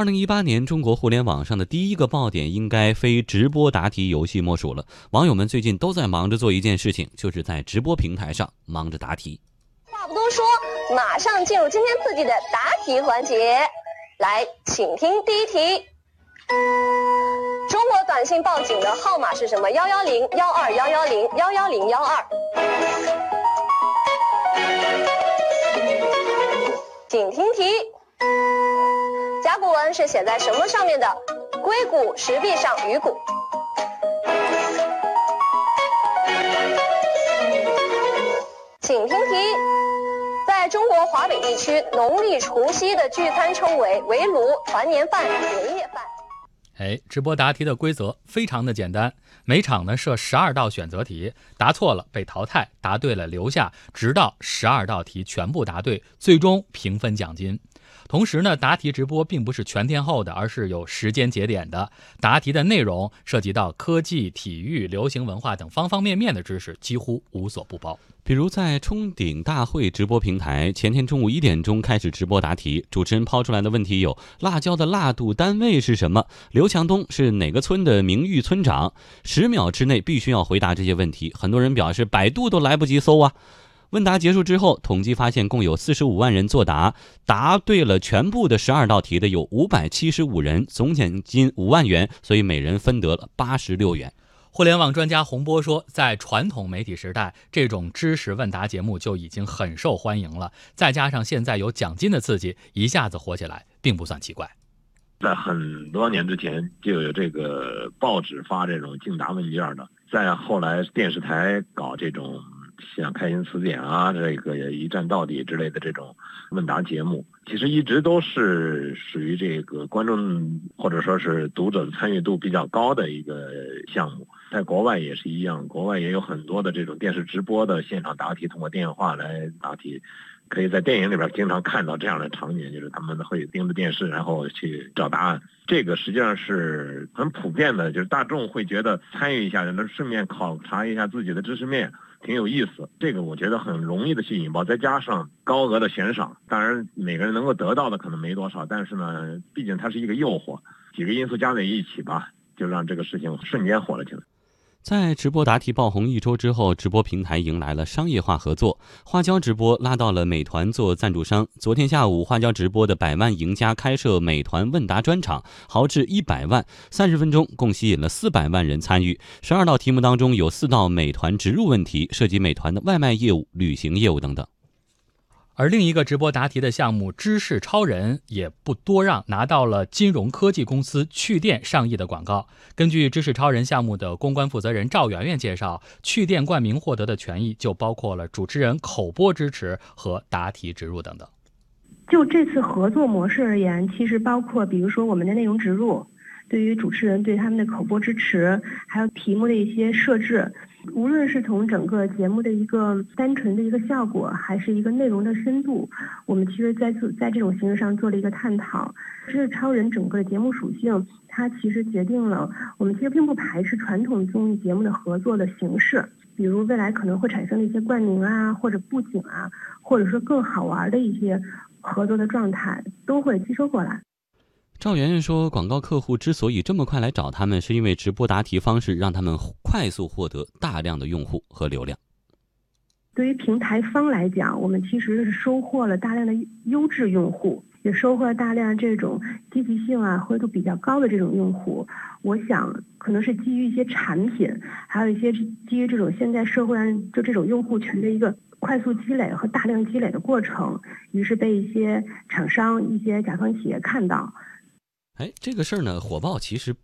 二零一八年中国互联网上的第一个爆点，应该非直播答题游戏莫属了。网友们最近都在忙着做一件事情，就是在直播平台上忙着答题。话不多说，马上进入今天刺激的答题环节。来，请听第一题：中国短信报警的号码是什么？幺幺零幺二幺幺零幺幺零幺二。请听题。甲骨文是写在什么上面的？硅谷、石壁上、鱼骨。请听题，在中国华北地区，农历除夕的聚餐称为围炉、团年饭、年夜饭。哎，直播答题的规则非常的简单，每场呢设十二道选择题，答错了被淘汰，答对了留下，直到十二道题全部答对，最终平分奖金。同时呢，答题直播并不是全天候的，而是有时间节点的。答题的内容涉及到科技、体育、流行文化等方方面面的知识，几乎无所不包。比如在冲顶大会直播平台，前天中午一点钟开始直播答题，主持人抛出来的问题有：辣椒的辣度单位是什么？刘强东是哪个村的名誉村长？十秒之内必须要回答这些问题。很多人表示百度都来不及搜啊。问答结束之后，统计发现共有四十五万人作答，答对了全部的十二道题的有五百七十五人，总奖金五万元，所以每人分得了八十六元。互联网专家洪波说，在传统媒体时代，这种知识问答节目就已经很受欢迎了，再加上现在有奖金的刺激，一下子火起来，并不算奇怪。在很多年之前就有这个报纸发这种竞答问卷的，再后来电视台搞这种。像开心词典啊，这个一站到底之类的这种问答节目，其实一直都是属于这个观众或者说是读者参与度比较高的一个项目。在国外也是一样，国外也有很多的这种电视直播的现场答题，通过电话来答题，可以在电影里边经常看到这样的场景，就是他们会盯着电视，然后去找答案。这个实际上是很普遍的，就是大众会觉得参与一下，能顺便考察一下自己的知识面。挺有意思，这个我觉得很容易的去引爆，再加上高额的悬赏，当然每个人能够得到的可能没多少，但是呢，毕竟它是一个诱惑，几个因素加在一起吧，就让这个事情瞬间火了起来。在直播答题爆红一周之后，直播平台迎来了商业化合作。花椒直播拉到了美团做赞助商。昨天下午，花椒直播的百万赢家开设美团问答专场，豪掷一百万，三十分钟共吸引了四百万人参与。十二道题目当中有四道美团植入问题，涉及美团的外卖业务、旅行业务等等。而另一个直播答题的项目“知识超人”也不多让，拿到了金融科技公司趣店上亿的广告。根据“知识超人”项目的公关负责人赵媛媛介绍，趣店冠名获得的权益就包括了主持人口播支持和答题植入等等。就这次合作模式而言，其实包括比如说我们的内容植入，对于主持人对他们的口播支持，还有题目的一些设置。无论是从整个节目的一个单纯的一个效果，还是一个内容的深度，我们其实在做在这种形式上做了一个探讨。知识超人整个节目属性，它其实决定了我们其实并不排斥传统综艺节目的合作的形式，比如未来可能会产生的一些冠名啊，或者布景啊，或者说更好玩的一些合作的状态，都会吸收过来。赵媛媛说：“广告客户之所以这么快来找他们，是因为直播答题方式让他们快速获得大量的用户和流量。对于平台方来讲，我们其实是收获了大量的优质用户，也收获了大量这种积极性啊、活跃度比较高的这种用户。我想，可能是基于一些产品，还有一些基于这种现在社会上就这种用户群的一个快速积累和大量积累的过程，于是被一些厂商、一些甲方企业看到。”哎，这个事儿呢，火爆其实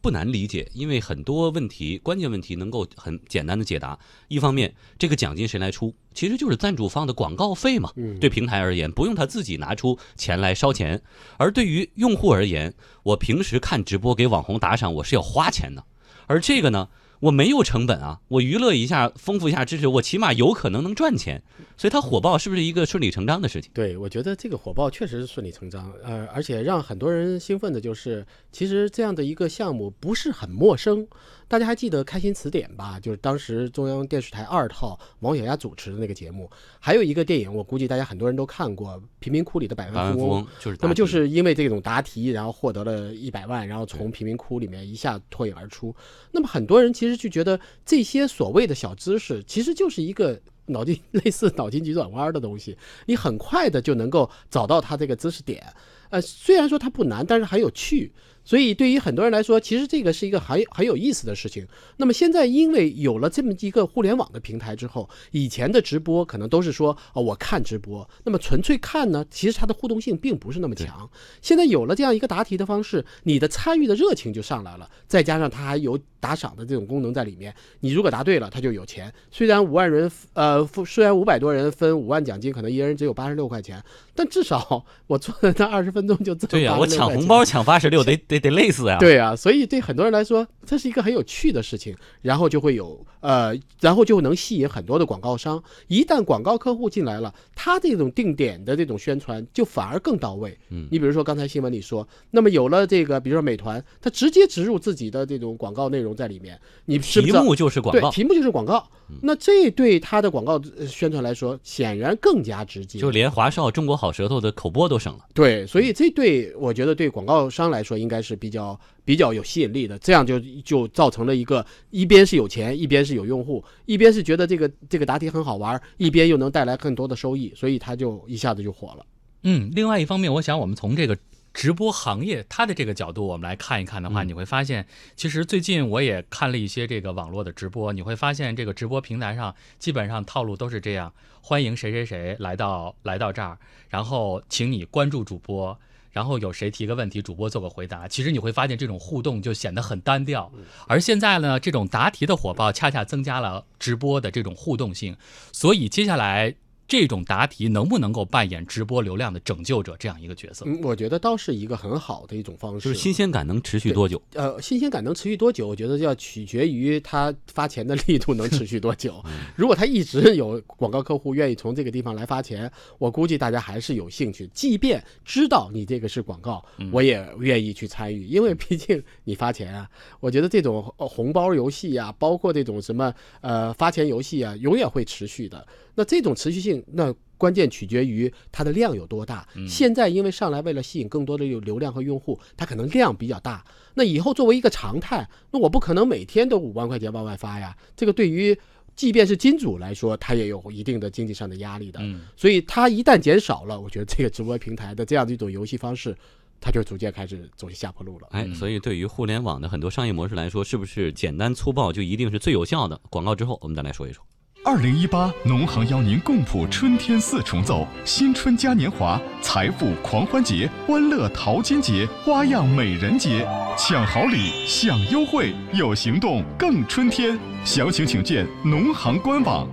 不难理解，因为很多问题、关键问题能够很简单的解答。一方面，这个奖金谁来出，其实就是赞助方的广告费嘛。对平台而言，不用他自己拿出钱来烧钱；而对于用户而言，我平时看直播给网红打赏，我是要花钱的。而这个呢？我没有成本啊，我娱乐一下，丰富一下知识，我起码有可能能赚钱，所以它火爆是不是一个顺理成章的事情？对，我觉得这个火爆确实是顺理成章，呃，而且让很多人兴奋的就是，其实这样的一个项目不是很陌生。大家还记得《开心词典》吧？就是当时中央电视台二套王小丫主持的那个节目。还有一个电影，我估计大家很多人都看过，《贫民窟里的百万富翁》。就是那么就是因为这种答题，然后获得了一百万，然后从贫民窟里面一下脱颖而出。那么很多人其实就觉得这些所谓的小知识，其实就是一个脑筋 类似脑筋急转弯的东西，你很快的就能够找到它这个知识点。呃，虽然说它不难，但是很有趣。所以，对于很多人来说，其实这个是一个很很有意思的事情。那么现在，因为有了这么一个互联网的平台之后，以前的直播可能都是说，哦，我看直播，那么纯粹看呢，其实它的互动性并不是那么强。现在有了这样一个答题的方式，你的参与的热情就上来了，再加上它还有打赏的这种功能在里面，你如果答对了，它就有钱。虽然五万人，呃，虽然五百多人分五万奖金，可能一人只有八十六块钱，但至少我坐在那二十分钟就挣。对呀，我抢红包抢八十六，得得。得累死呀！对啊，所以对很多人来说，这是一个很有趣的事情，然后就会有呃，然后就能吸引很多的广告商。一旦广告客户进来了，他这种定点的这种宣传就反而更到位。嗯，你比如说刚才新闻里说，那么有了这个，比如说美团，它直接植入自己的这种广告内容在里面，你题目就是广告，对题目就是广告。那这对他的广告宣传来说，显然更加直接，就连华少、中国好舌头的口播都省了。对，所以这对我觉得对广告商来说应该是比较比较有吸引力的。这样就就造成了一个一边是有钱，一边是有用户，一边是觉得这个这个答题很好玩，一边又能带来更多的收益，所以他就一下子就火了。嗯，另外一方面，我想我们从这个。直播行业，它的这个角度，我们来看一看的话，你会发现，其实最近我也看了一些这个网络的直播，你会发现这个直播平台上基本上套路都是这样：欢迎谁谁谁来到来到这儿，然后请你关注主播，然后有谁提个问题，主播做个回答。其实你会发现这种互动就显得很单调。而现在呢，这种答题的火爆，恰恰增加了直播的这种互动性，所以接下来。这种答题能不能够扮演直播流量的拯救者这样一个角色？嗯，我觉得倒是一个很好的一种方式。就是新鲜感能持续多久？呃，新鲜感能持续多久？我觉得要取决于他发钱的力度能持续多久。如果他一直有广告客户愿意从这个地方来发钱，我估计大家还是有兴趣。即便知道你这个是广告，我也愿意去参与，因为毕竟你发钱啊。我觉得这种红包游戏啊，包括这种什么呃发钱游戏啊，永远会持续的。那这种持续性，那关键取决于它的量有多大。现在因为上来为了吸引更多的有流量和用户，它可能量比较大。那以后作为一个常态，那我不可能每天都五万块钱往外发呀。这个对于即便是金主来说，他也有一定的经济上的压力的。所以它一旦减少了，我觉得这个直播平台的这样的一种游戏方式，它就逐渐开始走下坡路了。哎，所以对于互联网的很多商业模式来说，是不是简单粗暴就一定是最有效的？广告之后，我们再来说一说。二零一八，农行邀您共谱春天四重奏：新春嘉年华、财富狂欢节、欢乐淘金节、花样美人节，抢好礼、享优惠，有行动更春天。详情请见农行官网。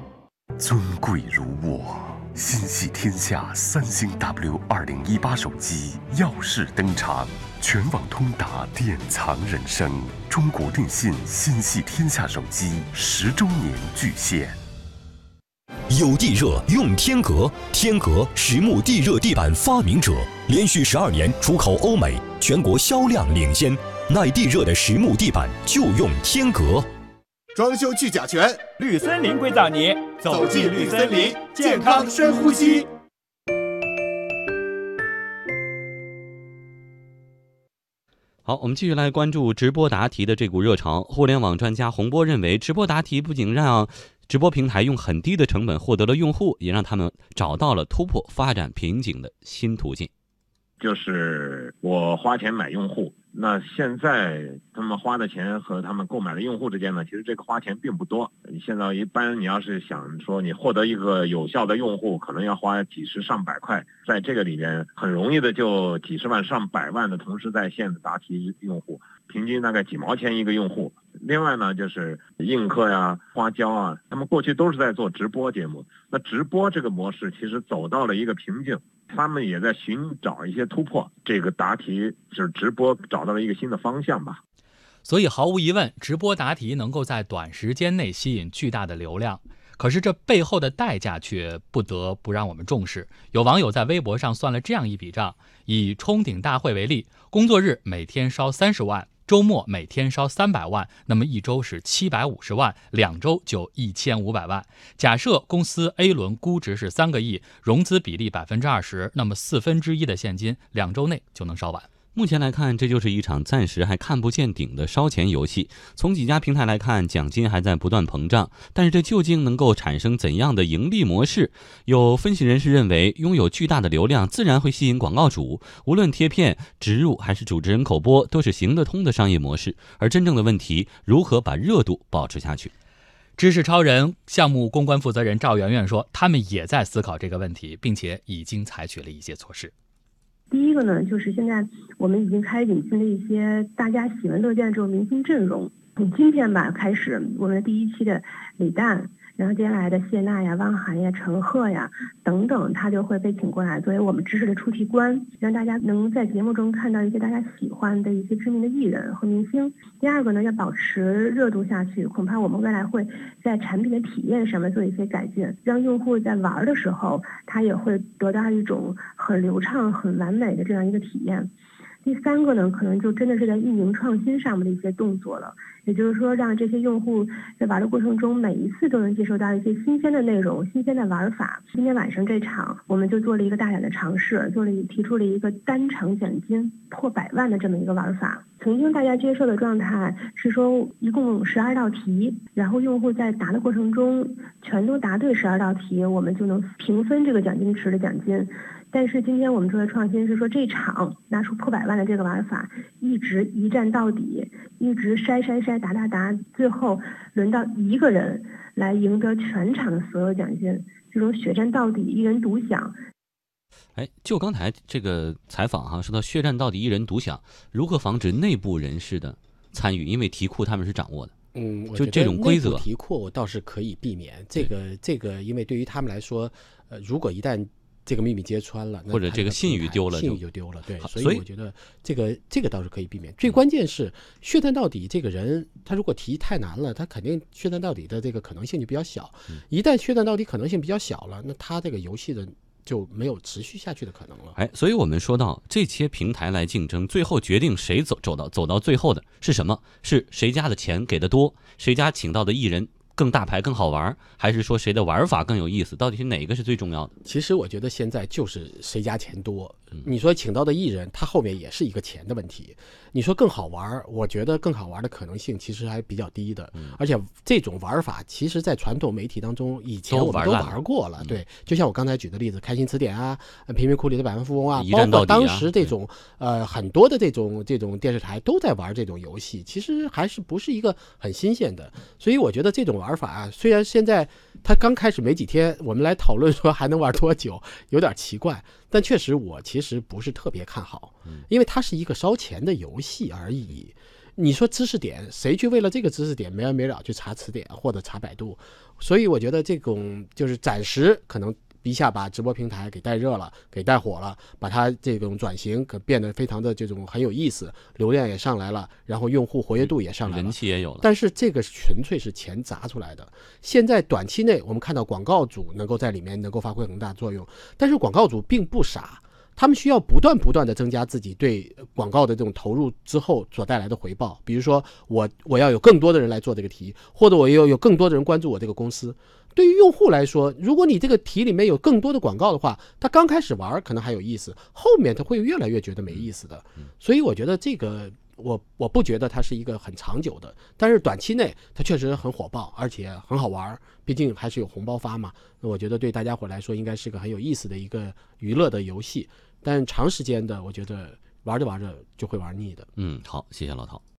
尊贵如我，心系天下三星 W 二零一八手机耀世登场，全网通达，典藏人生。中国电信心系天下手机十周年巨献。有地热用天格，天格实木地热地板发明者，连续十二年出口欧美，全国销量领先。耐地热的实木地板就用天格。装修去甲醛，绿森林硅藻泥，走进绿森林，健康深呼吸。好，我们继续来关注直播答题的这股热潮。互联网专家洪波认为，直播答题不仅让直播平台用很低的成本获得了用户，也让他们找到了突破发展瓶颈的新途径。就是我花钱买用户。那现在他们花的钱和他们购买的用户之间呢，其实这个花钱并不多。你现在一般你要是想说你获得一个有效的用户，可能要花几十上百块，在这个里边很容易的就几十万上百万的同时在线的答题用户，平均大概几毛钱一个用户。另外呢，就是映客呀、花椒啊，他们过去都是在做直播节目，那直播这个模式其实走到了一个瓶颈。他们也在寻找一些突破，这个答题就是直播找到了一个新的方向吧。所以毫无疑问，直播答题能够在短时间内吸引巨大的流量，可是这背后的代价却不得不让我们重视。有网友在微博上算了这样一笔账：以冲顶大会为例，工作日每天烧三十万，周末每天烧三百万，那么一周是七百五十万，两周就一千五百万。假设公司 A 轮估值是三个亿，融资比例百分之二十，那么四分之一的现金两周内就能烧完。目前来看，这就是一场暂时还看不见顶的烧钱游戏。从几家平台来看，奖金还在不断膨胀，但是这究竟能够产生怎样的盈利模式？有分析人士认为，拥有巨大的流量，自然会吸引广告主，无论贴片、植入还是主持人口播，都是行得通的商业模式。而真正的问题，如何把热度保持下去？知识超人项目公关负责人赵媛媛说，他们也在思考这个问题，并且已经采取了一些措施。第一个呢，就是现在我们已经开始引进了一些大家喜闻乐见的这种明星阵容。从今天吧开始，我们第一期的李诞。然后接下来的谢娜呀、汪涵呀、陈赫呀等等，他就会被请过来作为我们知识的出题官，让大家能在节目中看到一些大家喜欢的一些知名的艺人和明星。第二个呢，要保持热度下去，恐怕我们未来会在产品的体验上面做一些改进，让用户在玩的时候，他也会得到一种很流畅、很完美的这样一个体验。第三个呢，可能就真的是在运营创新上面的一些动作了。也就是说，让这些用户在玩的过程中，每一次都能接受到一些新鲜的内容、新鲜的玩法。今天晚上这场，我们就做了一个大胆的尝试，做了提出了一个单场奖金破百万的这么一个玩法。曾经大家接受的状态是说，一共十二道题，然后用户在答的过程中全都答对十二道题，我们就能平分这个奖金池的奖金。但是今天我们做的创新是说，这场拿出破百万的这个玩法，一直一站到底，一直筛筛筛答答答，最后轮到一个人来赢得全场的所有奖金，这种血战到底，一人独享。哎，就刚才这个采访哈，说到血战到底，一人独享，如何防止内部人士的参与？因为题库他们是掌握的。嗯，就这种规则题库倒是可以避免。这个这个，因为对于他们来说，呃，如果一旦这个秘密揭穿了，或者这个信誉丢了，信誉就丢了。对，所以我觉得这个这个倒是可以避免。最关键是血战到底，这个人他如果提太难了，他肯定血战到底的这个可能性就比较小。一旦血战到底可能性比较小了，那他这个游戏的就没有持续下去的可能了。哎，所以我们说到这些平台来竞争，最后决定谁走走到走到最后的是什么？是谁家的钱给的多，谁家请到的艺人。更大牌更好玩，还是说谁的玩法更有意思？到底是哪个是最重要的？其实我觉得现在就是谁家钱多。你说请到的艺人，他后面也是一个钱的问题。你说更好玩，我觉得更好玩的可能性其实还比较低的。而且这种玩法，其实在传统媒体当中以前我们都玩过了。对，就像我刚才举的例子，开心词典啊，贫民窟里的百万富翁啊，包括当时这种呃很多的这种这种电视台都在玩这种游戏，其实还是不是一个很新鲜的。所以我觉得这种玩法啊，虽然现在它刚开始没几天，我们来讨论说还能玩多久，有点奇怪。但确实，我其实不是特别看好，因为它是一个烧钱的游戏而已。你说知识点，谁去为了这个知识点没完没了去查词典或者查百度？所以我觉得这种就是暂时可能。一下把直播平台给带热了，给带火了，把它这种转型可变得非常的这种很有意思，流量也上来了，然后用户活跃度也上来了，人气也有了。但是这个纯粹是钱砸出来的。现在短期内我们看到广告主能够在里面能够发挥很大作用，但是广告主并不傻，他们需要不断不断的增加自己对广告的这种投入之后所带来的回报。比如说我我要有更多的人来做这个题，或者我要有更多的人关注我这个公司。对于用户来说，如果你这个题里面有更多的广告的话，他刚开始玩可能还有意思，后面他会越来越觉得没意思的。所以我觉得这个我我不觉得它是一个很长久的，但是短期内它确实很火爆，而且很好玩，毕竟还是有红包发嘛。那我觉得对大家伙来说应该是个很有意思的一个娱乐的游戏，但长时间的我觉得玩着玩着就会玩腻的。嗯，好，谢谢老陶。